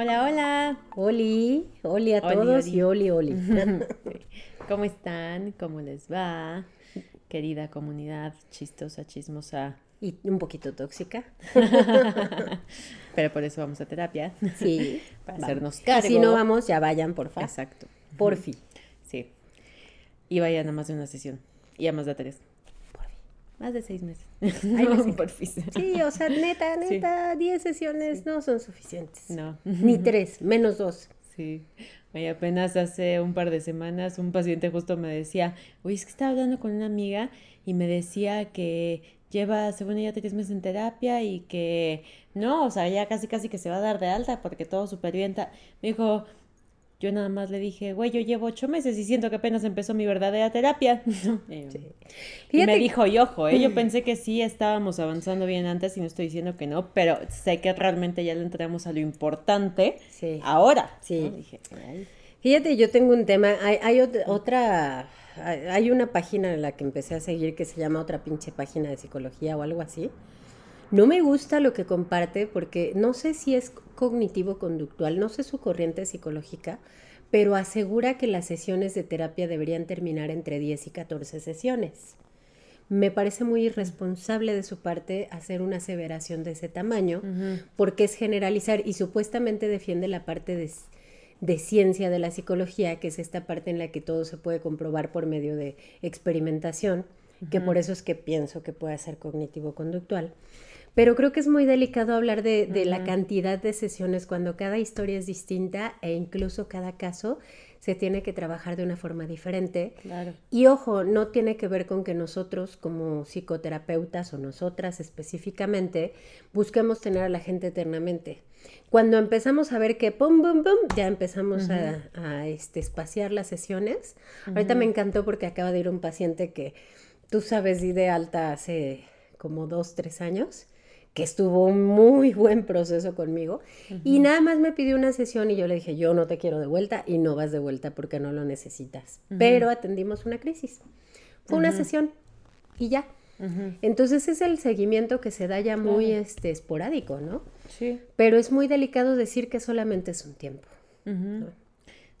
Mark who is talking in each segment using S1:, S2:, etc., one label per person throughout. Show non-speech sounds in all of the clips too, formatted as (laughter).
S1: Hola, hola.
S2: Oli, oli a todos y oli, oli. (laughs)
S1: ¿Cómo están? ¿Cómo les va? Querida comunidad chistosa, chismosa.
S2: Y un poquito tóxica. (laughs)
S1: Pero por eso vamos a terapia.
S2: Sí. (laughs)
S1: Para hacernos cargo.
S2: si no vamos, ya vayan, por favor.
S1: Exacto.
S2: Por fin.
S1: Sí. Y vayan a más de una sesión. Y a más de tres. Más de seis meses. (laughs)
S2: Ay, por fin. Sí, o sea, neta, neta, diez sesiones no son suficientes.
S1: No.
S2: Ni tres, menos dos.
S1: Sí. Oye, apenas hace un par de semanas un paciente justo me decía, oye, es que estaba hablando con una amiga y me decía que lleva, según ella, tres meses en terapia y que no, o sea, ya casi casi que se va a dar de alta porque todo súper bien. Me dijo, yo nada más le dije, güey, yo llevo ocho meses y siento que apenas empezó mi verdadera terapia. (laughs) Y me dijo, y ojo, ¿eh? yo pensé que sí estábamos avanzando bien antes y no estoy diciendo que no, pero sé que realmente ya le entramos a lo importante ahora.
S2: Sí. Fíjate, yo tengo un tema, hay, hay otra, hay una página en la que empecé a seguir que se llama otra pinche página de psicología o algo así. No me gusta lo que comparte porque no sé si es cognitivo-conductual, no sé su corriente psicológica, pero asegura que las sesiones de terapia deberían terminar entre 10 y 14 sesiones. Me parece muy irresponsable de su parte hacer una aseveración de ese tamaño, porque es generalizar y supuestamente defiende la parte de, de, ciencia de la psicología, que es esta parte en la que todo se puede comprobar por medio de experimentación, que por eso es que pienso que puede ser cognitivo-conductual. Pero creo que es muy delicado hablar de, la cantidad de sesiones cuando cada historia es distinta e incluso cada caso se tiene que trabajar de una forma diferente. Y ojo, no tiene que ver con que nosotros como psicoterapeutas o nosotras específicamente busquemos tener a la gente eternamente. Cuando empezamos a ver que pum, pum, pum, ya empezamos a, este, espaciar las sesiones. Ahorita me encantó porque acaba de ir un paciente que tú sabes, di de alta hace como dos, tres años que estuvo un muy buen proceso conmigo. Y nada más me pidió una sesión y yo le dije, yo no te quiero de vuelta y no vas de vuelta porque no lo necesitas. Pero atendimos una crisis. Fue una sesión y ya. Entonces es el seguimiento que se da ya muy este, esporádico, ¿no?
S1: Sí.
S2: Pero es muy delicado decir que solamente es un tiempo.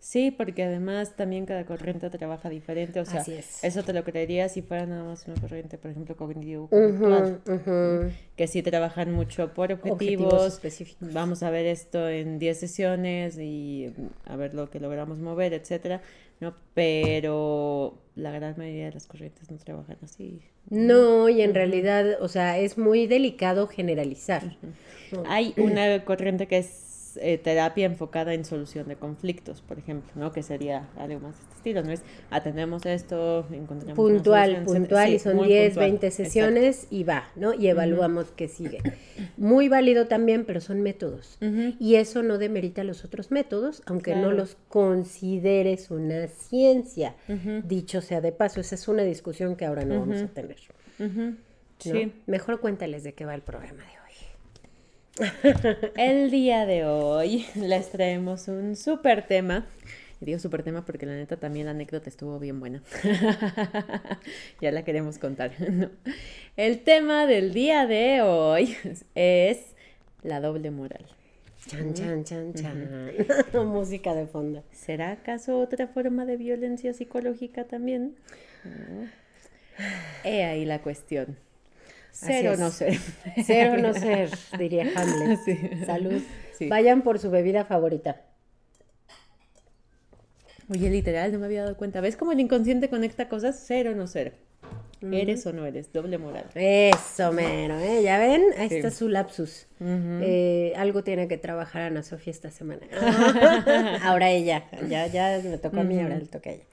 S1: Sí, porque además también cada corriente trabaja diferente, o sea, eso te lo creería si fuera nada más una corriente, por ejemplo, cognitivo que sí trabajan mucho por objetivos, específicos. Vamos a ver esto en 10 sesiones y a ver lo que logramos mover, etcétera, ¿no? Pero la gran mayoría de las corrientes no trabajan así.
S2: No, y en realidad, o sea, es muy delicado generalizar.
S1: Hay una corriente que es eh, terapia enfocada en solución de conflictos, por ejemplo, ¿no? Que sería algo más de este estilo, ¿no? Es atendemos esto, encontramos
S2: Puntual, puntual, y son 10, 20 sesiones y va, ¿no? Y evaluamos qué sigue. Muy válido también, pero son métodos. Y eso no demerita los otros métodos, aunque no los consideres una ciencia. Dicho sea de paso, esa es una discusión que ahora no vamos a tener. Sí. Mejor cuéntales de qué va el programa de hoy.
S1: El día de hoy les traemos un súper tema. digo súper tema porque la neta también la anécdota estuvo bien buena. (laughs) ya la queremos contar. El tema del día de hoy es la doble moral.
S2: Chan, chan, chan, chan. (laughs) Música de fondo.
S1: ¿Será acaso otra forma de violencia psicológica también? He ahí la cuestión. (laughs) Ser o no ser.
S2: Ser o no ser, diría Hamlet. Salud. Vayan por su bebida favorita.
S1: Oye, literal, no me había dado cuenta. ¿Ves cómo el inconsciente conecta cosas? Ser o no ser. Eres o no eres, doble moral.
S2: Eso, mero, ¿eh? ¿Ya ven? Ahí está su lapsus. Eh, algo tiene que trabajar Ana Sofía esta semana. (laughs) ahora ella, ya, ya me tocó a mí, ahora le toca a ella.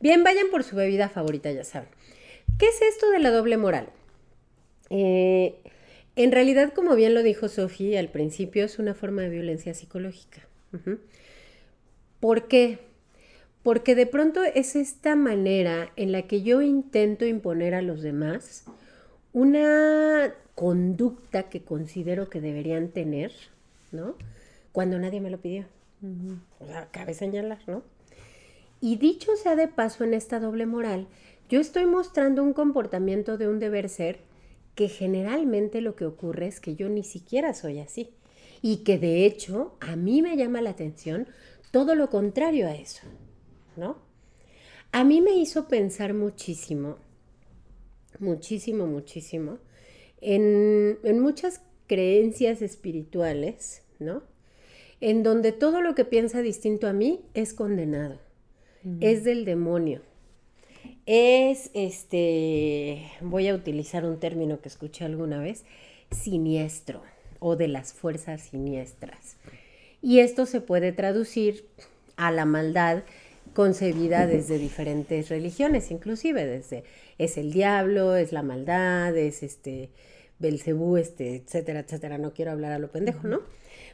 S2: Bien, vayan por su bebida favorita, ya saben. ¿Qué es esto de la doble moral? Eh, en realidad, como bien lo dijo Sofía al principio, es una forma de violencia psicológica. ¿Por qué? Porque de pronto es esta manera en la que yo intento imponer a los demás una conducta que considero que deberían tener, ¿no? Cuando nadie me lo pidió. O sea, cabe señalar, ¿no? Y dicho sea de paso en esta doble moral, yo estoy mostrando un comportamiento de un deber ser que generalmente lo que ocurre es que yo ni siquiera soy así. Y que de hecho a mí me llama la atención todo lo contrario a eso, ¿no? A mí me hizo pensar muchísimo, muchísimo, muchísimo, en, en muchas creencias espirituales, ¿no? En donde todo lo que piensa distinto a mí es condenado, es del demonio, es, este, voy a utilizar un término que escuché alguna vez, siniestro o de las fuerzas siniestras. Y esto se puede traducir a la maldad concebida desde diferentes religiones, inclusive desde es el diablo, es la maldad, es este Belcebú, este, etcétera, etcétera. No quiero hablar a lo pendejo, ¿no?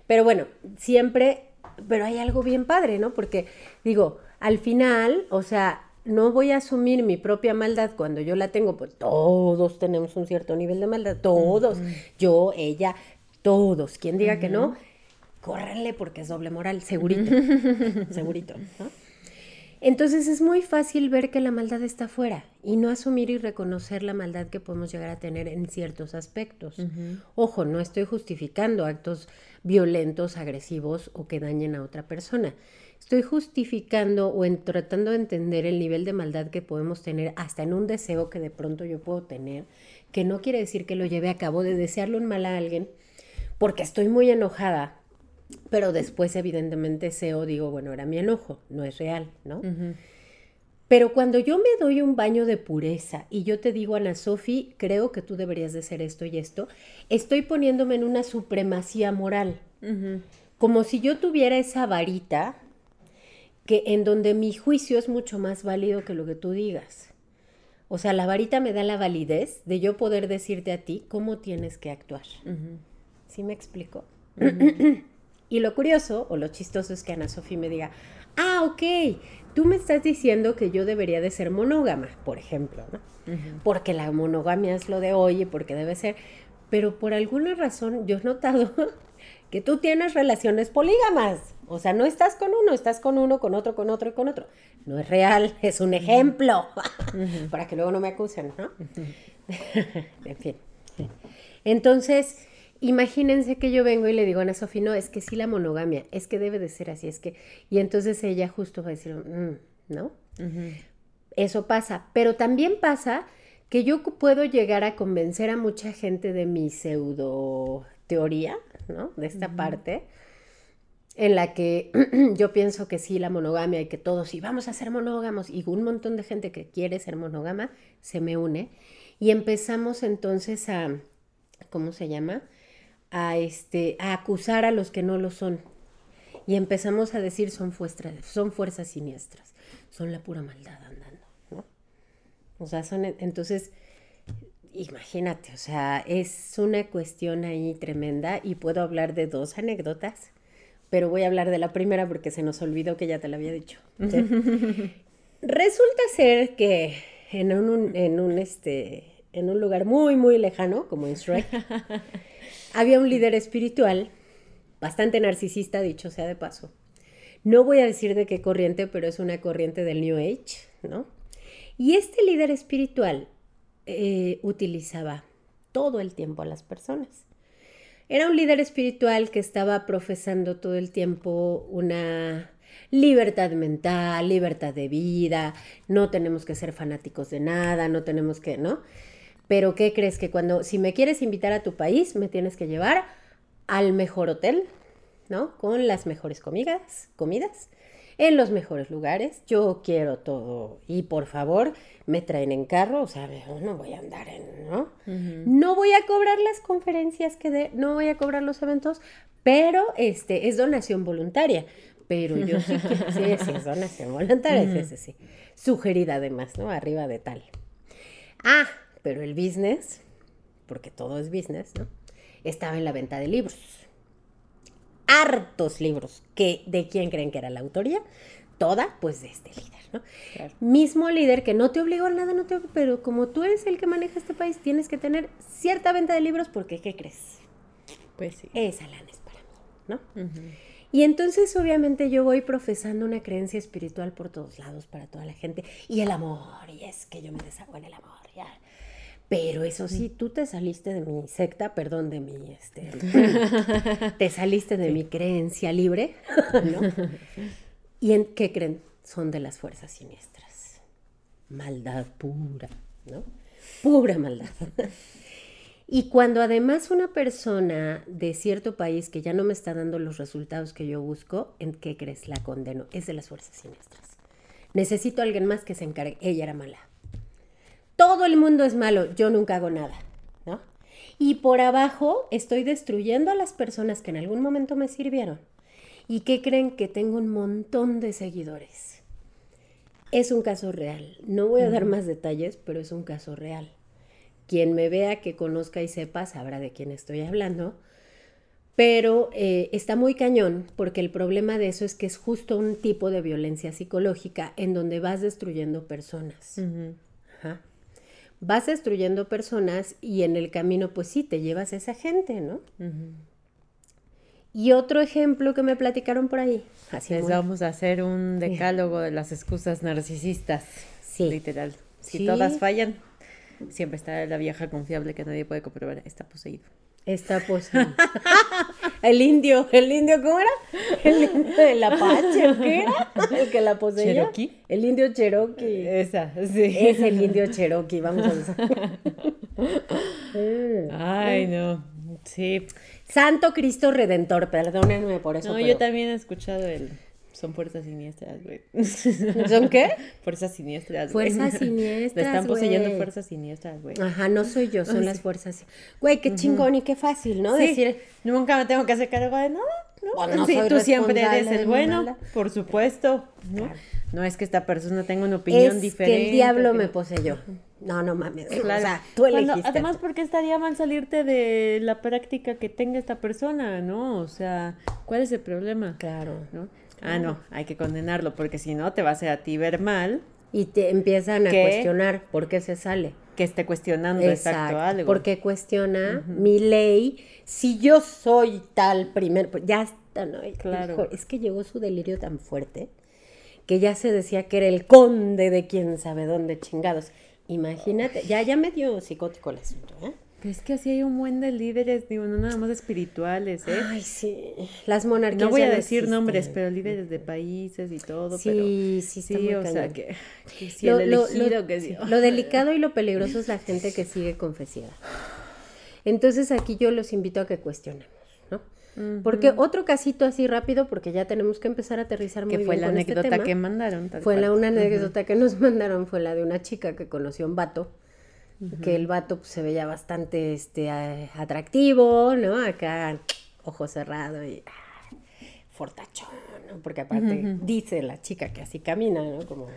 S2: Pero bueno, siempre, pero hay algo bien padre, ¿no? Porque digo, al final, o sea, no voy a asumir mi propia maldad cuando yo la tengo, pues todos tenemos un cierto nivel de maldad, todos, yo, ella, todos. Quien diga que no, córrenle porque es doble moral, segurito, segurito. Entonces es muy fácil ver que la maldad está afuera y no asumir y reconocer la maldad que podemos llegar a tener en ciertos aspectos. Ojo, no estoy justificando actos violentos, agresivos o que dañen a otra persona estoy justificando o en, tratando de entender el nivel de maldad que podemos tener hasta en un deseo que de pronto yo puedo tener, que no quiere decir que lo lleve a cabo de desearle un mal a alguien, porque estoy muy enojada, pero después evidentemente deseo, digo, bueno, era mi enojo, no es real, ¿no? Pero cuando yo me doy un baño de pureza y yo te digo, Ana Sofi, creo que tú deberías de hacer esto y esto, estoy poniéndome en una supremacía moral. Como si yo tuviera esa varita que en donde mi juicio es mucho más válido que lo que tú digas. O sea, la varita me da la validez de yo poder decirte a ti cómo tienes que actuar. ¿Sí me explico? (clears throat) y lo curioso o lo chistoso es que Ana Sofía me diga, ah, ok, tú me estás diciendo que yo debería de ser monógama, por ejemplo, ¿no? Porque la monogamia es lo de hoy y porque debe ser. Pero por alguna razón yo he notado que tú tienes relaciones polígamas. O sea, no estás con uno, estás con uno, con otro, con otro y con otro. No es real, (laughs) es un ejemplo. (laughs) Para que luego no me acusen, ¿no? (laughs) en fin. Entonces, imagínense que yo vengo y le digo a Ana Sofía, no, es que sí la monogamia, es que debe de ser así, es que... Y entonces ella justo va a decir, mm", ¿no? Eso pasa. Pero también pasa que yo puedo llegar a convencer a mucha gente de mi pseudo teoría, ¿no? De esta parte, en la que (clears throat) yo pienso que sí, la monogamia y que todos, y vamos a ser monógamos, y un montón de gente que quiere ser monógama se me une, y empezamos entonces a, ¿cómo se llama? A, este, a acusar a los que no lo son. Y empezamos a decir son fuerzas, son fuerzas siniestras, son la pura maldad andando, ¿no? O sea, son, entonces, imagínate, o sea, es una cuestión ahí tremenda y puedo hablar de dos anécdotas, pero voy a hablar de la primera porque se nos olvidó que ya te la había dicho. (laughs) Resulta ser que en un, en un, este, en un lugar muy, muy lejano, como en Shrek, (laughs) había un líder espiritual, bastante narcisista, dicho sea de paso. No voy a decir de qué corriente, pero es una corriente del New Age, ¿no? Y este líder espiritual eh, utilizaba todo el tiempo a las personas. Era un líder espiritual que estaba profesando todo el tiempo una libertad mental, libertad de vida, no tenemos que ser fanáticos de nada, no tenemos que, ¿no? Pero ¿qué crees que cuando, si me quieres invitar a tu país, me tienes que llevar al mejor hotel, ¿no? Con las mejores comidas, comidas, en los mejores lugares. Yo quiero todo. Y por favor, me traen en carro, o sea, no voy a andar en, ¿no? No voy a cobrar las conferencias que de, no voy a cobrar los eventos, pero este es donación voluntaria. Pero yo sí que, (laughs) sí, sí, es donación voluntaria, sí, sí, Sugerida además, ¿no? Arriba de tal. Ah, pero el business, porque todo es business, ¿no? Estaba en la venta de libros hartos libros. Que, ¿De quién creen que era la autoría? Toda, pues de este líder, ¿no? Mismo líder que no te obligó a nada, no te pero como tú eres el que maneja este país, tienes que tener cierta venta de libros porque, ¿qué crees?
S1: Pues sí.
S2: Esa lana es para mí, ¿no? Y entonces obviamente yo voy profesando una creencia espiritual por todos lados para toda la gente y el amor, y es que yo me deshago en el amor, ya. Pero eso sí, tú te saliste de mi secta, perdón, de mi, este, (laughs) te saliste de mi creencia libre, (laughs) ¿no? (laughs) ¿Y en qué creen? Son de las fuerzas siniestras. Maldad pura, ¿no? Pura maldad. Y cuando además una persona de cierto país que ya no me está dando los resultados que yo busco, ¿en qué crees? La condeno. Es de las fuerzas siniestras. Necesito a alguien más que se encargue. Ella era mala. Todo el mundo es malo. Yo nunca hago nada. ¿no? Y por abajo estoy destruyendo a las personas que en algún momento me sirvieron. ¿Y qué creen? Que tengo un montón de seguidores. Es un caso real. No voy a dar más detalles, pero es un caso real. Quien me vea, que conozca y sepa, sabrá de quién estoy hablando. Pero eh, está muy cañón porque el problema de eso es que es justo un tipo de violencia psicológica en donde vas destruyendo personas. Vas destruyendo personas y en el camino pues sí, te llevas a esa gente, ¿no? Y otro ejemplo que me platicaron por ahí.
S1: Así Les vamos a hacer un decálogo de las excusas narcisistas. Sí. Literal. Si todas fallan, Siempre está la vieja confiable que nadie puede comprobar. Está poseído.
S2: Está poseído. (laughs) el indio, el indio, ¿cómo era? El indio del Apache, ¿qué era? El que la poseía. ¿Cherokee? El indio Cherokee.
S1: Esa, sí.
S2: Es el indio Cherokee, vamos a ver. (laughs)
S1: Ay, no. Sí.
S2: Santo Cristo Redentor, perdónenme por eso.
S1: No, yo también he escuchado el son fuerzas siniestras, güey. (laughs)
S2: ¿Son qué?
S1: Fuerzas siniestras.
S2: Fuerzas (laughs) siniestras. Le
S1: están poseyendo fuerzas siniestras, güey.
S2: Ajá, no soy yo, son (laughs) las fuerzas. Güey, qué chingón y qué fácil, ¿no? Decir,
S1: nunca me tengo que hacer cargo de nada. No, no sí, tú siempre eres el bueno, por supuesto. ¿no? no es que esta persona tenga una opinión es diferente.
S2: Que el diablo me poseyó. No, no mames. Claro. O sea, tú elegiste.
S1: además, porque estaría mal salirte de la práctica que tenga esta persona, ¿no? O sea, ¿cuál es el problema?
S2: Claro.
S1: ¿no? Ah, no, hay que condenarlo, porque si no te va a hacer a ti ver mal.
S2: Y te empiezan a cuestionar por qué se sale.
S1: Que esté cuestionando exacto, algo.
S2: Porque cuestiona mi ley. Si yo soy tal primero, pues ya está, ¿no? Claro. es que llegó su delirio tan fuerte que ya se decía que era el conde de quién sabe dónde chingados. Imagínate, ya, ya me dio psicótico el asunto, ¿eh?
S1: Es que así hay un buen de líderes, digo, no nada más espirituales, ¿eh?
S2: Ay, sí. Las monarquías.
S1: No voy a decir nombres, pero líderes de países y todo, sí, pero. Sí, sí, sí. O sea, que,
S2: lo, el elegido que Lo delicado y lo peligroso es la gente que sigue confesiva. Entonces aquí yo los invito a que cuestionemos, ¿no? Porque otro casito así rápido, porque ya tenemos que empezar a aterrizar muy
S1: que fue la
S2: este
S1: anécdota que mandaron.
S2: fue la una anécdota que nos (laughs) mandaron, fue la de una chica que conoció a un vato que el vato pues, se veía bastante este, atractivo, ¿no? Acá, ojo cerrado y ah, fortachón, ¿no? Porque aparte dice la chica que así camina, ¿no? Como,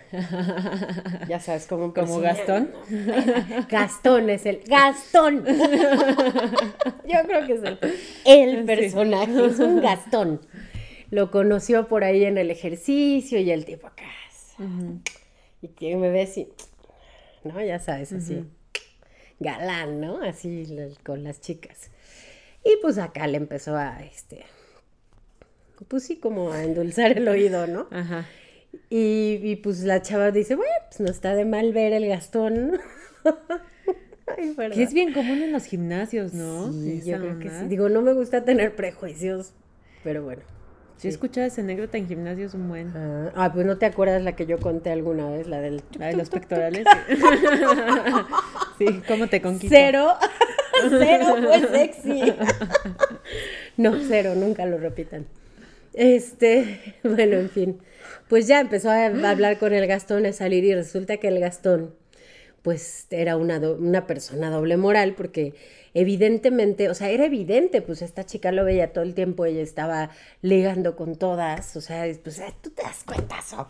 S2: ya sabes, como,
S1: como Gastón. (laughs)
S2: Gastón es el, Gastón. (laughs) Yo creo que es el, el personaje, es un Gastón. Lo conoció por ahí en el ejercicio y el tipo acá. Y que me ve así, ¿no? Ya sabes, así galán, ¿no? Así con las chicas. Y pues acá le empezó a, este, pues sí, como a endulzar el oído, ¿no? Ajá. Y, pues la chava dice, bueno, pues no está de mal ver el Gastón. (laughs)
S1: que es bien común en los gimnasios, ¿no?
S2: Sí, yo creo que sí. Digo, no me gusta tener prejuicios, pero bueno.
S1: Sí, he escuchado esa anécdota en gimnasios un buen.
S2: Ah, ah, pues no te acuerdas la que yo conté alguna vez, la del...
S1: La de los pectorales. (laughs) (laughs) Sí, ¿cómo te conquistó?
S2: Cero, (laughs) cero fue sexy. No, cero, nunca lo repitan. Este, bueno, en fin. Pues ya empezó a hablar con el Gastón, a salir y resulta que el Gastón, pues era una, una persona doble moral porque evidentemente, o sea, era evidente, pues esta chica lo veía todo el tiempo, ella estaba ligando con todas, o sea, pues tú te das cuenta, Sof.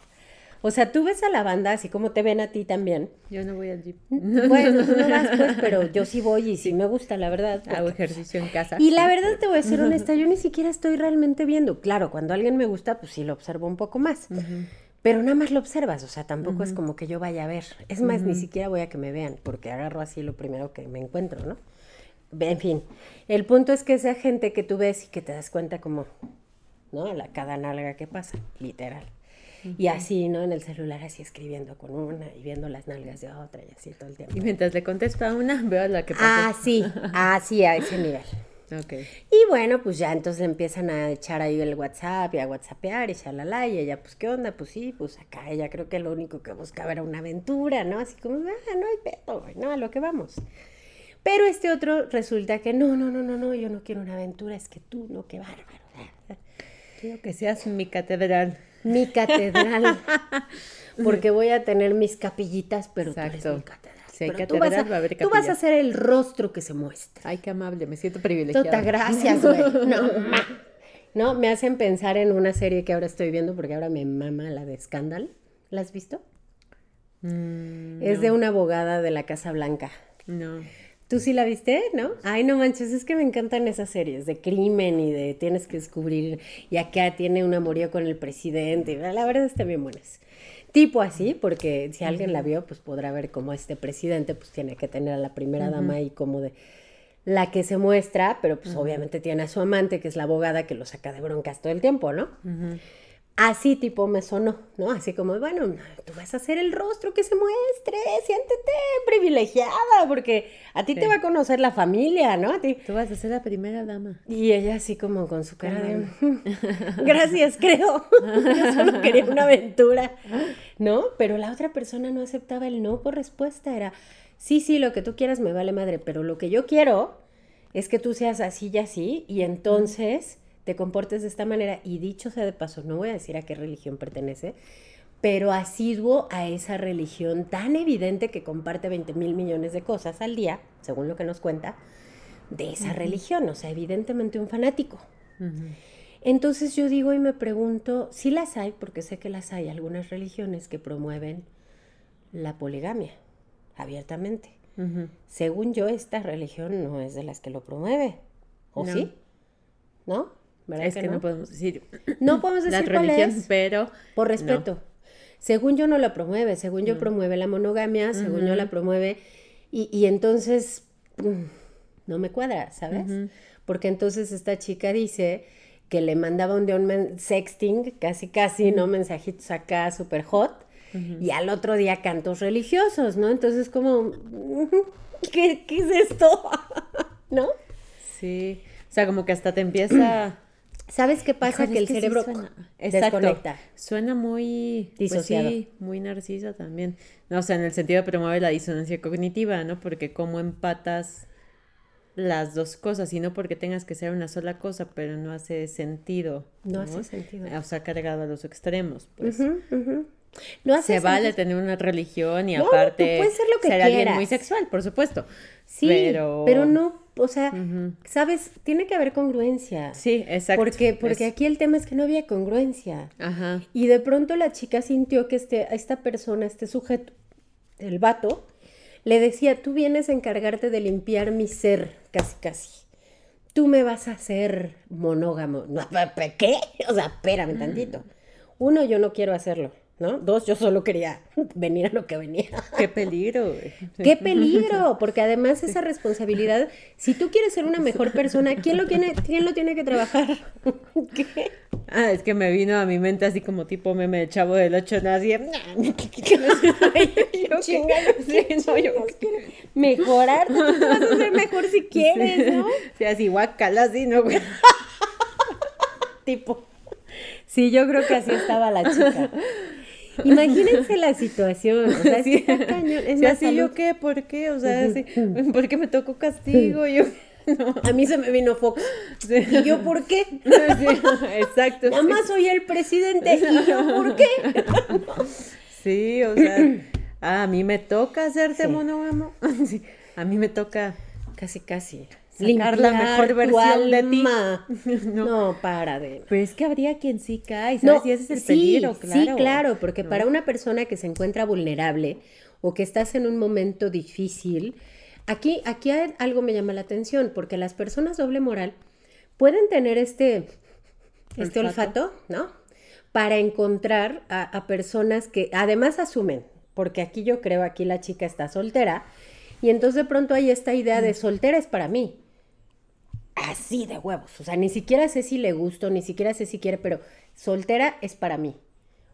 S2: O sea, tú ves a la banda así como te ven a ti también.
S1: Yo no voy al gym.
S2: Bueno, tú no vas, pues, pero yo sí voy y sí me gusta, la verdad.
S1: Hago ejercicio en casa.
S2: Y la verdad te voy a ser honesta, yo ni siquiera estoy realmente viendo. Claro, cuando alguien me gusta, pues sí lo observo un poco más. Pero nada más lo observas, o sea, tampoco es como que yo vaya a ver. Es más, ni siquiera voy a que me vean, porque agarro así lo primero que me encuentro, ¿no? En fin, el punto es que esa gente que tú ves y que te das cuenta como, ¿no? La cada nalga que pasa, literal. Y así, ¿no? En el celular así escribiendo con una y viendo las nalgas de otra y así todo el tiempo.
S1: Y mientras le contesto a una, veo a la que pasa.
S2: Ah, sí, (laughs) así a ese nivel.
S1: Ok.
S2: Y bueno, pues ya entonces empiezan a echar ahí el WhatsApp y a WhatsAppear y shalala, y ella, pues, ¿qué onda? Pues sí, pues acá ella creo que lo único que buscaba era una aventura, ¿no? Así como, ah, no hay pedo, güey, no, a lo que vamos. Pero este otro resulta que no, no, no, no, no, yo no quiero una aventura, es que tú, no, qué bárbaro.
S1: Quiero que seas mi catedral.
S2: Mi catedral. (laughs) Porque voy a tener mis capillitas, pero tú eres
S1: Exacto.
S2: mi catedral.
S1: Si hay
S2: Pero tú vas, a,
S1: va a haber
S2: tú vas a ser el rostro que se muestra.
S1: Ay, qué amable, me siento privilegiada.
S2: Tota, gracias, güey. (laughs) No, ma. no, me hacen pensar en una serie que ahora estoy viendo porque ahora me mama la de Scandal. ¿La has visto?
S1: Mm,
S2: Es de una abogada de la Casa Blanca.
S1: no.
S2: ¿Tú sí la viste, no? Ay, no manches, es que me encantan esas series de crimen y de tienes que descubrir, y acá tiene un amorío con el presidente, y la verdad están bien buenas. Tipo así, porque si alguien la vio, pues podrá ver cómo este presidente pues tiene que tener a la primera dama ahí como de la que se muestra, pero pues obviamente tiene a su amante, que es la abogada que lo saca de broncas todo el tiempo, ¿no? Así tipo me sonó, ¿no? Así como, bueno, tú vas a hacer el rostro que se muestre, siéntete privilegiada, porque a ti te va a conocer la familia, ¿no? A ti.
S1: Tú vas a ser la primera dama.
S2: Y ella así como con su cara de, gracias, creo. (laughs) Yo solo quería una aventura, ¿no? Pero la otra persona no aceptaba el no por respuesta, era, sí, sí, lo que tú quieras me vale madre, pero lo que yo quiero es que tú seas así y así, y entonces te comportes de esta manera. Y dicho sea de paso, no voy a decir a qué religión pertenece, pero asiduo a esa religión tan evidente que comparte 20 mil millones de cosas al día, según lo que nos cuenta, de esa religión, o sea, evidentemente un fanático. Entonces yo digo y me pregunto, si las hay, porque sé que las hay, algunas religiones que promueven la poligamia abiertamente. Según yo, esta religión no es de las que lo promueve. ¿O
S1: No.
S2: sí? ¿No? ¿Verdad
S1: Es que, no? podemos decir (clears throat)
S2: No podemos (clears throat)
S1: la
S2: decir cuál
S1: religión,
S2: es.
S1: pero
S2: Por respeto. Según yo no la promueve, según yo promueve la monogamia, según yo la promueve, y, y entonces mm, no me cuadra, ¿sabes? Porque entonces esta chica dice que le mandaba un día un sexting, casi casi, ¿no? Mensajitos acá súper hot, y al otro día cantos religiosos, ¿no? Entonces como, ¿qué, qué es esto? (laughs) ¿No?
S1: sí. O sea, como que hasta te empieza...
S2: ¿Sabes qué pasa?
S1: Híjole,
S2: que el
S1: es sí
S2: cerebro
S1: suena- Exacto.
S2: desconecta.
S1: Suena muy... pues
S2: Disociado.
S1: sí, muy narcisa también. No, o sea, en el sentido de promover la disonancia cognitiva, ¿no? Porque cómo empatas las dos cosas, y no porque tengas que ser una sola cosa, pero no hace sentido.
S2: No hace sentido.
S1: O sea, cargado a los extremos, pues.
S2: Ujú, ujú. No hace
S1: Se vale tener una religión y
S2: No, tú
S1: aparte
S2: puedes ser lo que
S1: alguien
S2: quieras.
S1: muy sexual, por supuesto.
S2: Sí,
S1: pero...
S2: pero, no, o sea, sabes, tiene que haber congruencia.
S1: Sí, exacto.
S2: Porque, porque
S1: Es-
S2: aquí el tema es que no había congruencia.
S1: Ajá.
S2: Y de pronto la chica sintió que este, esta persona, este sujeto, el vato, le decía, tú vienes a encargarte de limpiar mi ser, casi casi. Tú me vas a hacer monógamo. No, (laughs) ¿Qué? O sea, espérame tantito. Uno, yo no quiero hacerlo, ¿no? Dos, yo solo quería (laughs) venir a lo que venía.
S1: Qué peligro, güey. (laughs)
S2: ¡Qué peligro! Porque además esa responsabilidad, si tú quieres ser una mejor persona, ¿quién lo tiene, quién lo tiene que trabajar? (laughs) ¿Qué?
S1: Ah, es que me vino a mi mente así como tipo meme de chavo del 8, así.
S2: Chingada,
S1: Sí, no, yo-
S2: Mejorar, tú vas a hacer mejor si quieres, ¿no?
S1: Sí, así guacala, así, ¿no, güey?
S2: Tipo. Sí, yo creo que así estaba la chica. Imagínense la situación, o sea, (laughs)
S1: Sí,
S2: está cañón. Es
S1: Sí,
S2: más,
S1: así
S2: salud.
S1: yo qué, ¿por qué? O sea, así, ¿por qué me tocó castigo? Yo, (laughs) no.
S2: A mí se me vino Fox.
S1: Sí.
S2: ¿Y yo por qué? (laughs)
S1: Sí, exacto.
S2: Nada más soy el presidente. ¿Y yo por qué?
S1: Sí, o sea, a mí me toca hacerte monógamo. A mí me toca.
S2: Casi, casi.
S1: Sacar la mejor versión de ti. (laughs) No.
S2: No. para de.
S1: Pero es que habría quien sí cae, ¿sabes? y ese es el
S2: sí,
S1: peligro, claro.
S2: Sí, claro, porque
S1: ¿no?
S2: para una persona que se encuentra vulnerable o que estás en un momento difícil, aquí, aquí hay- algo me llama la atención, porque las personas doble moral pueden tener este, este
S1: Olfato.
S2: olfato, ¿no? Para encontrar a, a personas que además asumen, porque aquí yo creo, aquí la chica está soltera, y entonces de pronto hay esta idea de soltera es para mí. Así de huevos. O sea, ni siquiera sé si le gusto, ni siquiera sé si quiere, pero soltera es para mí.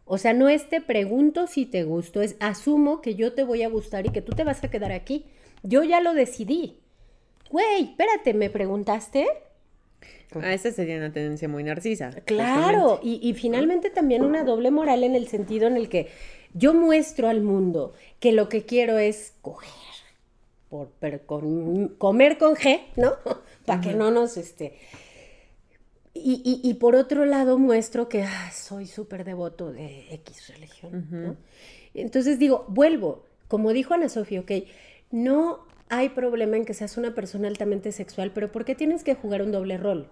S2: O sea, no es te pregunto si te gusto, es asumo que yo te voy a gustar y que tú te vas a quedar aquí. Yo ya lo decidí. Güey, espérate, ¿me preguntaste?
S1: Ah, esa sería una tendencia muy narcisa.
S2: Claro, y, y, finalmente también una doble moral en el sentido en el que yo muestro al mundo que lo que quiero es coger, por, con, comer con G, ¿no? Para que no nos, este... Y, y, por otro lado muestro que ah, soy súper devoto de X religión, ¿no? Entonces digo, vuelvo, como dijo Ana Sofía, ok, no hay problema en que seas una persona altamente sexual, pero ¿por qué tienes que jugar un doble rol?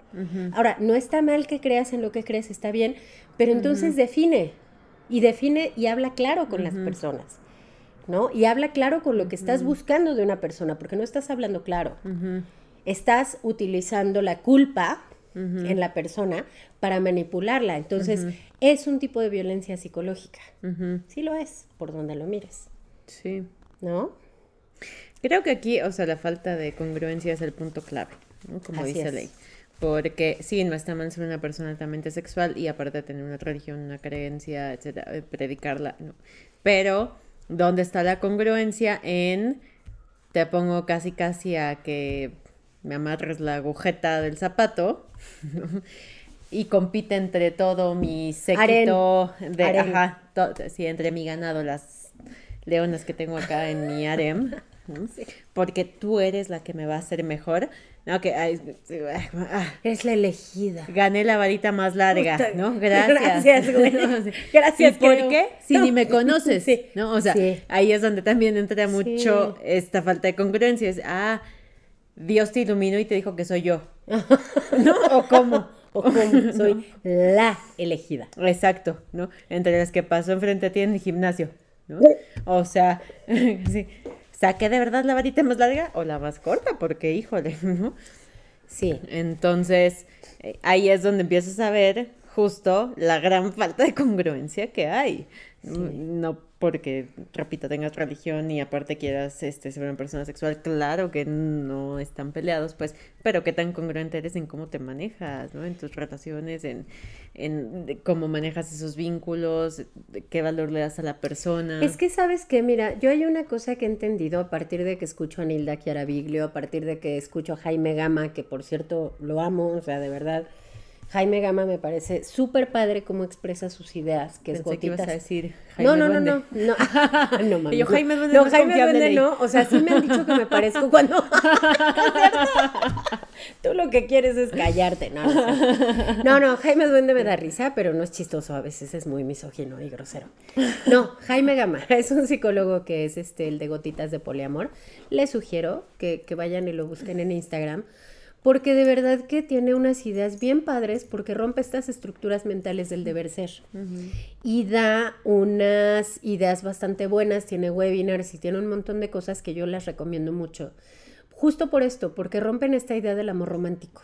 S2: Ahora, no está mal que creas en lo que crees, está bien, pero entonces define y define y habla claro con las personas, ¿no? Y habla claro con lo que estás buscando de una persona, porque no estás hablando claro. Estás utilizando la culpa en la persona para manipularla. Entonces, es un tipo de violencia psicológica. Sí lo es, por donde lo mires.
S1: Sí.
S2: ¿No?
S1: Creo que aquí, o sea, la falta de congruencia es el punto clave, ¿no? Como dice ley. Porque sí, no está mal ser una persona altamente sexual y aparte de tener una religión, una creencia, etcétera, eh, predicarla, no. Pero, ¿dónde está la congruencia en te pongo casi casi a que me amarres la agujeta del zapato (laughs) y compite entre todo mi séquito de ajá, sí, entre mi ganado, las leonas que tengo acá en mi harem? (laughs) Porque tú eres la que me va a hacer mejor. No, que
S2: ah. es la elegida.
S1: Gané la varita más larga, ¿no? Gracias.
S2: Gracias, güey. (laughs) Gracias.
S1: ¿Y por qué? Si ni me conoces, ¿no? O sea, ahí es donde también entra mucho esta falta de congruencia. Es, ah, Dios te iluminó y te dijo que soy yo. (laughs) ¿No? ¿O cómo?
S2: O cómo (laughs) soy la elegida.
S1: Exacto, ¿no? Entre las que pasó enfrente a ti en el gimnasio, ¿no? O sea, (laughs) sí saqué de verdad la varita más larga o la más corta, porque híjole, ¿no?
S2: Sí.
S1: Entonces, eh, ahí es donde empiezas a ver justo la gran falta de congruencia que hay. No porque, repito, tengas religión y aparte quieras este, ser una persona sexual, claro que no están peleados, pues, pero qué tan congruente eres en cómo te manejas, ¿no? En tus relaciones, en, en cómo manejas esos vínculos, qué valor le das a la persona.
S2: Es que, ¿sabes qué? Mira, yo hay una cosa que he entendido a partir de que escucho a Nilda Chiaraviglio, a partir de que escucho a Jaime Gama, que por cierto lo amo, o sea, de verdad Jaime Gama me parece súper padre cómo expresa sus ideas, que es gotitas.
S1: a decir Jaime
S2: no, no, no, no, no, (laughs) (laughs) no, mami. yo Jaime Duende no, no Jaime Duende no, o sea, sí me han dicho que me parezco cuando (laughs) Tú lo que quieres es callarte, no, no, no, Jaime Duende me da risa, pero no es chistoso, a veces es muy misógino y grosero. No, Jaime Gama es un psicólogo que es este el de gotitas de poliamor. Les sugiero que, que vayan y lo busquen en Instagram porque de verdad que tiene unas ideas bien padres porque rompe estas estructuras mentales del deber ser y da unas ideas bastante buenas, tiene webinars y tiene un montón de cosas que yo las recomiendo mucho. Justo por esto, porque rompen esta idea del amor romántico.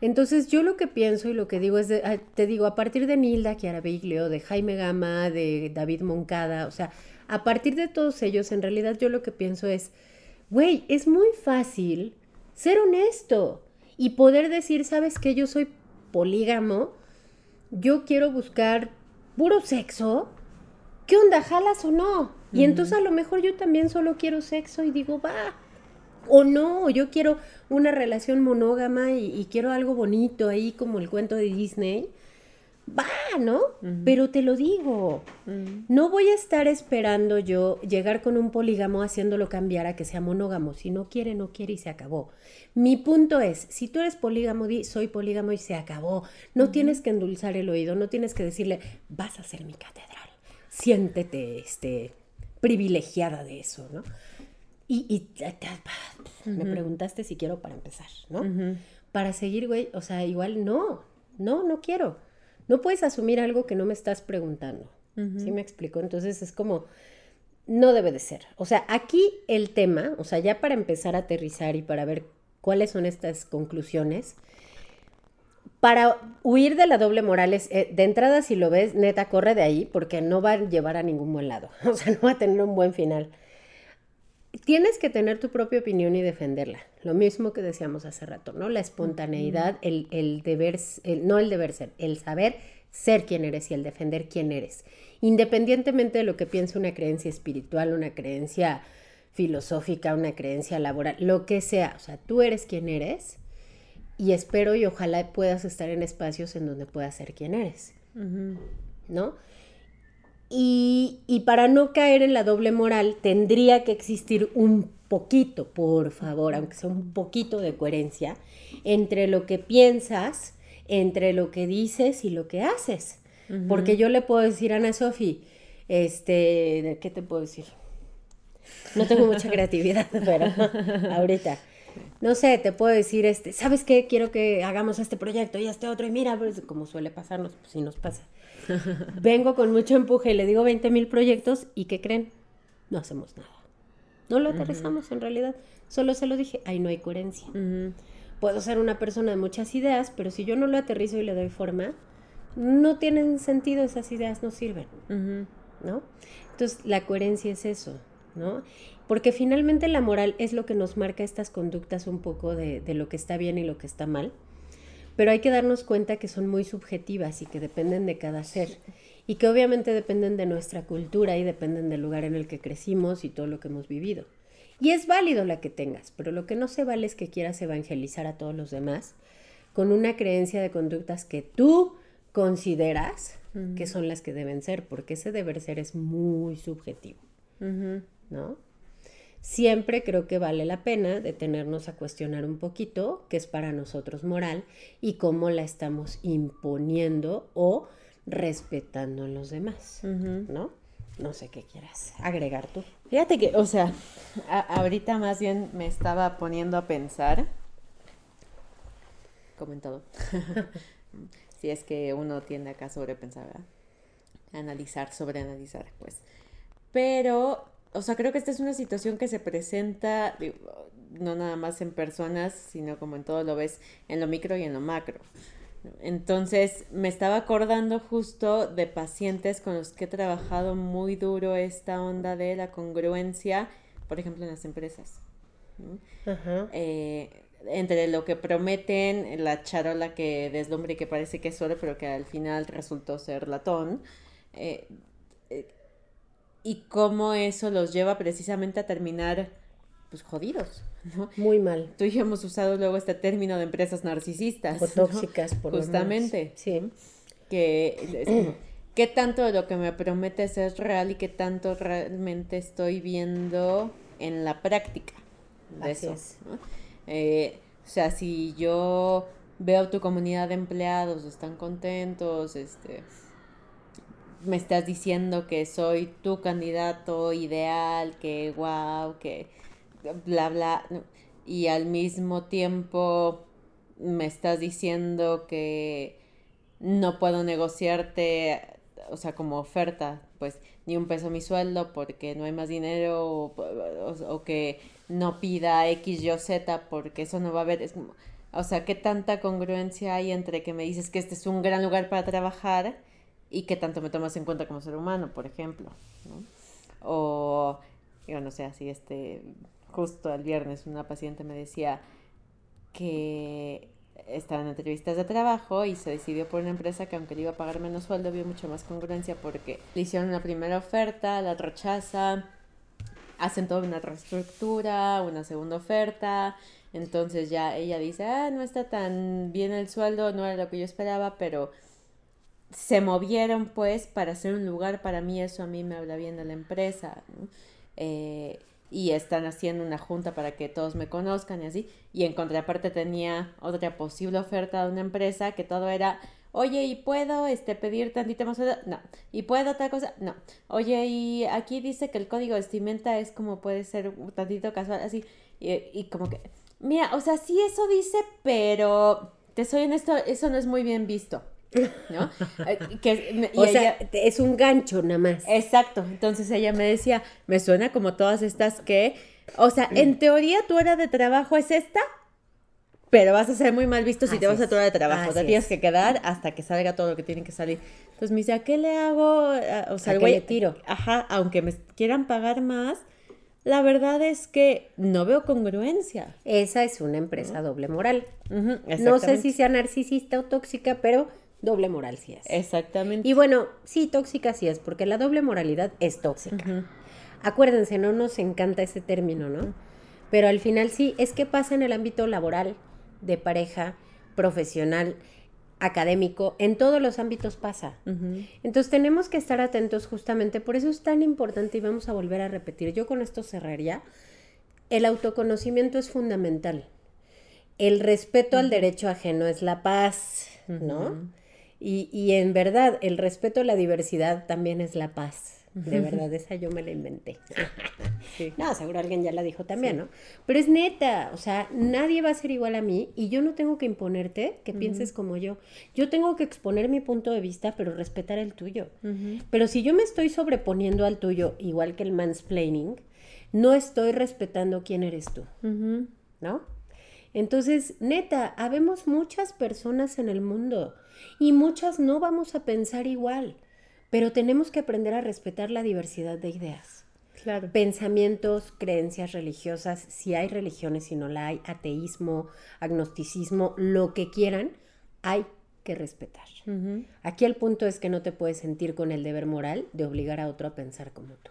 S2: Entonces yo lo que pienso y lo que digo es, ah, te digo, a partir de Nilda Chiara Biglio, de Jaime Gama, de David Moncada, o sea, a partir de todos ellos, en realidad yo lo que pienso es, güey, es muy fácil ser honesto y poder decir, sabes que yo soy polígamo, yo quiero buscar puro sexo, ¿qué onda, jalas o no? Y entonces a lo mejor yo también solo quiero sexo y digo, va, o no, yo quiero una relación monógama y, y quiero algo bonito ahí como el cuento de Disney. Va, ¿no? Pero te lo digo, no voy a estar esperando yo llegar con un polígamo haciéndolo cambiar a que sea monógamo. Si no quiere, no quiere y se acabó. Mi punto es, si tú eres polígamo, di, soy polígamo y se acabó. No tienes que endulzar el oído, no tienes que decirle, vas a ser mi catedral. Siéntete, este, privilegiada de eso, ¿no? Y, y me preguntaste si quiero para empezar, ¿no? Para seguir, güey, o sea, igual no, no, no quiero. No puedes asumir algo que no me estás preguntando. ¿Sí me explico? Entonces es como, no debe de ser. O sea, aquí el tema, o sea, ya para empezar a aterrizar y para ver cuáles son estas conclusiones, para huir de la doble moral es, eh, de entrada si lo ves, neta, corre de ahí porque no va a llevar a ningún buen lado. (laughs) O sea, no va a tener un buen final. Tienes que tener tu propia opinión y defenderla. Lo mismo que decíamos hace rato, ¿no? La espontaneidad, el, deber, no el deber ser, el saber ser quien eres y el defender quién eres. Independientemente de lo que piense una creencia espiritual, una creencia filosófica, una creencia laboral, lo que sea. O sea, tú eres quien eres y espero y ojalá puedas estar en espacios en donde puedas ser quien eres. ¿No? Y, y, para no caer en la doble moral, tendría que existir un poquito, por favor, aunque sea un poquito de coherencia, entre lo que piensas, entre lo que dices y lo que haces. Porque yo le puedo decir a Ana Sofi, este, ¿qué te puedo decir? No tengo mucha (laughs) creatividad, pero ahorita. No sé, te puedo decir, este, ¿sabes qué? Quiero que hagamos este proyecto y este otro. Y mira, pues, como suele pasarnos, pues sí nos pasa. (laughs) Vengo con mucho empuje y le digo 20 mil proyectos y ¿qué creen? No hacemos nada. No lo aterrizamos en realidad. Solo se lo dije, ahí no hay coherencia. Puedo ser una persona de muchas ideas, pero si yo no lo aterrizo y le doy forma, no tienen sentido, esas ideas no sirven. ¿No? Entonces, la coherencia es eso, ¿no? Porque finalmente la moral es lo que nos marca estas conductas un poco de, de lo que está bien y lo que está mal. Pero hay que darnos cuenta que son muy subjetivas y que dependen de cada ser y que obviamente dependen de nuestra cultura y dependen del lugar en el que crecimos y todo lo que hemos vivido. Y es válido la que tengas, pero lo que no se vale es que quieras evangelizar a todos los demás con una creencia de conductas que tú consideras que son las que deben ser, porque ese deber ser es muy subjetivo, ¿no? Siempre creo que vale la pena detenernos a cuestionar un poquito qué es para nosotros moral y cómo la estamos imponiendo o respetando en los demás, ¿no? No sé qué quieras agregar tú.
S1: Fíjate que, o sea, ahorita más bien me estaba poniendo a pensar, como en todo, (laughs) si es que uno tiende acá sobrepensar, ¿verdad? Analizar, sobreanalizar, pues. Pero, o sea, creo que esta es una situación que se presenta, no nada más en personas, sino como en todo lo ves, en lo micro y en lo macro. Entonces me estaba acordando justo de pacientes con los que he trabajado muy duro esta onda de la congruencia, por ejemplo, en las empresas. Eh, entre lo que prometen, la charola que deslumbra y que parece que es oro, pero que al final resultó ser latón. Eh, eh, y cómo eso los lleva precisamente a terminar pues jodidos, ¿no?
S2: Muy mal.
S1: Tú y yo hemos usado luego este término de empresas narcisistas.
S2: O tóxicas, por
S1: Justamente.
S2: Sí.
S1: Que qué tanto de lo que me prometes es real y qué tanto realmente estoy viendo en la práctica de eso. Eh, o sea, si yo veo tu comunidad de empleados, están contentos, este me estás diciendo que soy tu candidato ideal, que wow, que bla, bla, y al mismo tiempo me estás diciendo que no puedo negociarte, o sea, como oferta, pues ni un peso mi sueldo porque no hay más dinero o, que no pida X, Y, Z porque eso no va a haber. Es o sea, ¿qué tanta congruencia hay entre que me dices que este es un gran lugar para trabajar y que tanto me tomas en cuenta como ser humano, por ejemplo? O, yo no sé, así este justo el viernes una paciente me decía que estaba en entrevistas de trabajo y se decidió por una empresa que aunque le iba a pagar menos sueldo, vio mucho más congruencia porque le hicieron una primera oferta, la rechaza, hacen toda una reestructura, una segunda oferta, entonces ya ella dice, ah, no está tan bien el sueldo, no era lo que yo esperaba, pero se movieron pues para hacer un lugar para mí, eso a mí me habla bien de la empresa. Eh, y están haciendo una junta para que todos me conozcan y así. Y en contraparte tenía otra posible oferta de una empresa que todo era, oye, ¿y puedo este, pedir tantito más? No. ¿Y puedo otra cosa? No. Oye, y aquí dice que el código de vestimenta es como puede ser un tantito casual, así. Y, y como que, mira, o sea, sí eso dice, pero te soy honesto, eso no es muy bien visto. ¿No? (laughs)
S2: Eh, que, o sea, es un gancho nada más.
S1: Exacto. Entonces ella me decía, me suena como todas estas que, o sea, en mm. teoría tu hora de trabajo es esta, pero vas a ser muy mal visto si te vas a tu hora de trabajo. te tienes que quedar hasta que salga todo lo que tiene que salir. Entonces me dice, ¿a qué le hago? O sea,
S2: el tiro.
S1: Ajá, aunque me quieran pagar más, la verdad es que no veo congruencia.
S2: Esa es una empresa doble moral. no sé si sea narcisista o tóxica, pero doble moral sí es.
S1: Exactamente.
S2: Y bueno, sí, tóxica sí es, porque la doble moralidad es tóxica. Acuérdense, no nos encanta ese término, ¿no? Pero al final sí, es que pasa en el ámbito laboral, de pareja, profesional, académico, en todos los ámbitos pasa. Entonces tenemos que estar atentos justamente, por eso es tan importante y vamos a volver a repetir, yo con esto cerraría, el autoconocimiento es fundamental. El respeto al derecho ajeno es la paz, ¿no? Y, y, en verdad, el respeto a la diversidad también es la paz. De verdad, esa yo me la inventé. (laughs) No, seguro alguien ya la dijo también, ¿no? Pero es neta, o sea, nadie va a ser igual a mí y yo no tengo que imponerte que pienses como yo. Yo tengo que exponer mi punto de vista, pero respetar el tuyo. Pero si yo me estoy sobreponiendo al tuyo, igual que el mansplaining, no estoy respetando quién eres tú, ¿no? Entonces, neta, habemos muchas personas en el mundo y muchas no vamos a pensar igual, pero tenemos que aprender a respetar la diversidad de ideas.
S1: Claro.
S2: Pensamientos, creencias religiosas, si hay religiones, si no la hay, ateísmo, agnosticismo, lo que quieran, hay que respetar. Aquí el punto es que no te puedes sentir con el deber moral de obligar a otro a pensar como tú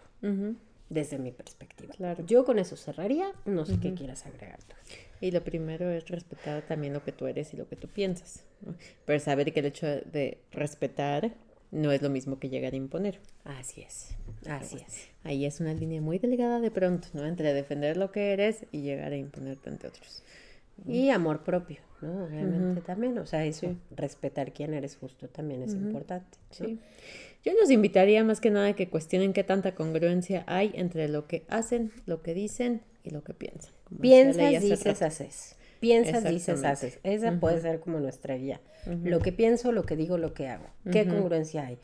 S2: desde mi perspectiva.
S1: Claro.
S2: Yo con eso cerraría, no sé qué quieras agregar tú.
S1: Y lo primero es respetar también lo que tú eres y lo que tú piensas, pero saber que el hecho de respetar no es lo mismo que llegar a imponer.
S2: Así es, así es.
S1: Ahí es una línea muy delgada de pronto, ¿no? Entre defender lo que eres y llegar a imponerte ante otros.
S2: Y amor propio, ¿no? Obviamente también, o sea, eso, respetar quién eres justo también es importante.
S1: Sí. Yo los invitaría más que nada a que cuestionen qué tanta congruencia hay entre lo que hacen, lo que dicen y lo que piensan.
S2: Piensas, dices, haces. Piensas, dices, haces. Esa puede ser como nuestra guía. Lo que pienso, lo que digo, lo que hago. ¿Qué congruencia hay?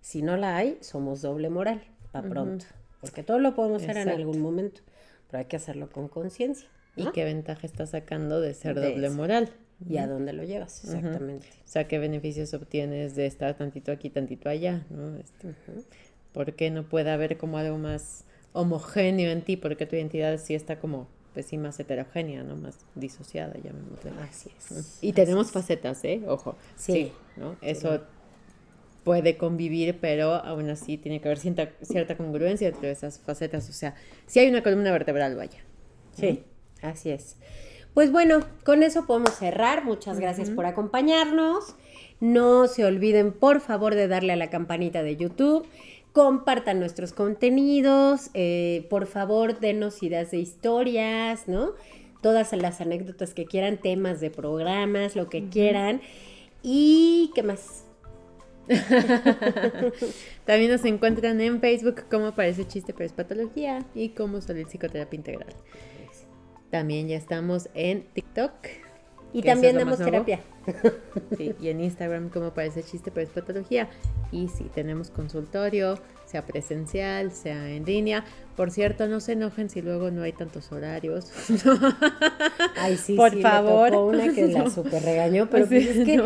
S2: Si no la hay, somos doble moral, para pronto. Porque todo lo podemos hacer en algún momento, pero hay que hacerlo con conciencia.
S1: ¿Y qué ventaja está sacando de ser doble moral?
S2: ¿Y a dónde lo llevas? Exactamente.
S1: O sea, ¿qué beneficios obtienes de estar tantito aquí, tantito allá? ¿no? Este, ¿Por qué no puede haber como algo más homogéneo en ti? Porque tu identidad sí está como, pues sí, más heterogénea, ¿no? Más disociada, llamémosle.
S2: Así es.
S1: Y tenemos facetas, ¿eh? Ojo. Sí. ¿no? Eso puede convivir, pero aún así tiene que haber cierta, cierta congruencia entre esas facetas. O sea, si hay una columna vertebral, vaya.
S2: Sí, así es. Pues bueno, con eso podemos cerrar. Muchas gracias por acompañarnos. No se olviden, por favor, de darle a la campanita de YouTube. Compartan nuestros contenidos. Eh, por favor, denos ideas de historias, ¿no? Todas las anécdotas que quieran, temas de programas, lo que quieran. ¿Y qué más? (laughs)
S1: También nos encuentran en Facebook como Parece Chiste Pero es Patología y como Salir Psicoterapia Integral. También ya estamos en TikTok.
S2: Y también damos terapia.
S1: Sí, y en Instagram como parece chiste, pero es patología. Y sí, tenemos consultorio, sea presencial, sea en línea. Por cierto, no se enojen si luego no hay tantos horarios. (laughs)
S2: Ay, sí, Por favor. una que la (laughs) super regañó, pero pues es que,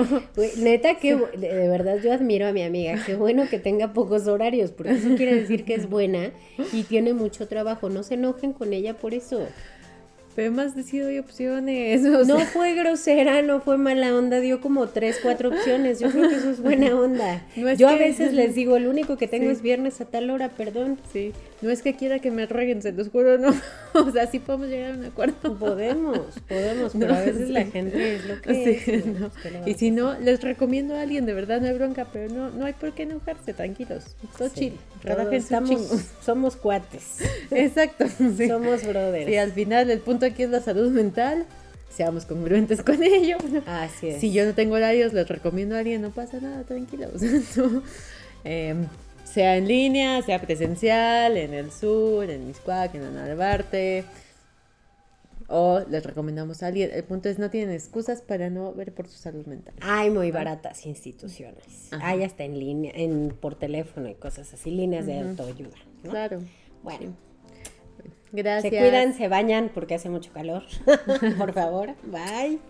S2: neta, que de verdad yo admiro a mi amiga. Qué bueno que tenga pocos horarios, porque eso quiere decir que es buena y tiene mucho trabajo. No se enojen con ella por eso.
S1: Pero más decido opciones. (laughs)
S2: no fue grosera, no fue mala onda, dio como tres, cuatro opciones. Yo creo que eso es buena (laughs) onda. Yo a veces (laughs) les digo, el único que tengo es viernes a tal hora, perdón.
S1: Sí. No es que quiera que me rueguen, se los juro, no. O sea, sí podemos llegar a un acuerdo.
S2: Podemos, podemos, pero a veces la gente es lo que es.
S1: y si no, les recomiendo a alguien, de verdad no hay bronca, pero no, no hay por qué enojarse, tranquilos. Todo chill.
S2: Estamos, somos cuates.
S1: Exacto.
S2: Somos brothers.
S1: Y al final el punto aquí es la salud mental. Seamos congruentes con ello.
S2: Así es.
S1: Si yo no tengo horarios, les recomiendo a alguien, no pasa nada, tranquilos. (laughs) Em, sea en línea, sea presencial, en el sur, en Miscuac, en Narvarte. O les recomendamos a alguien. El punto es, no tienen excusas para no ver por su salud mental.
S2: Hay muy baratas instituciones. Hay hasta en línea, en, por teléfono y cosas así, líneas de autoayuda.
S1: Claro.
S2: Bueno.
S1: Gracias.
S2: Se cuidan, se bañan porque hace mucho calor. (laughs) por favor. Bye.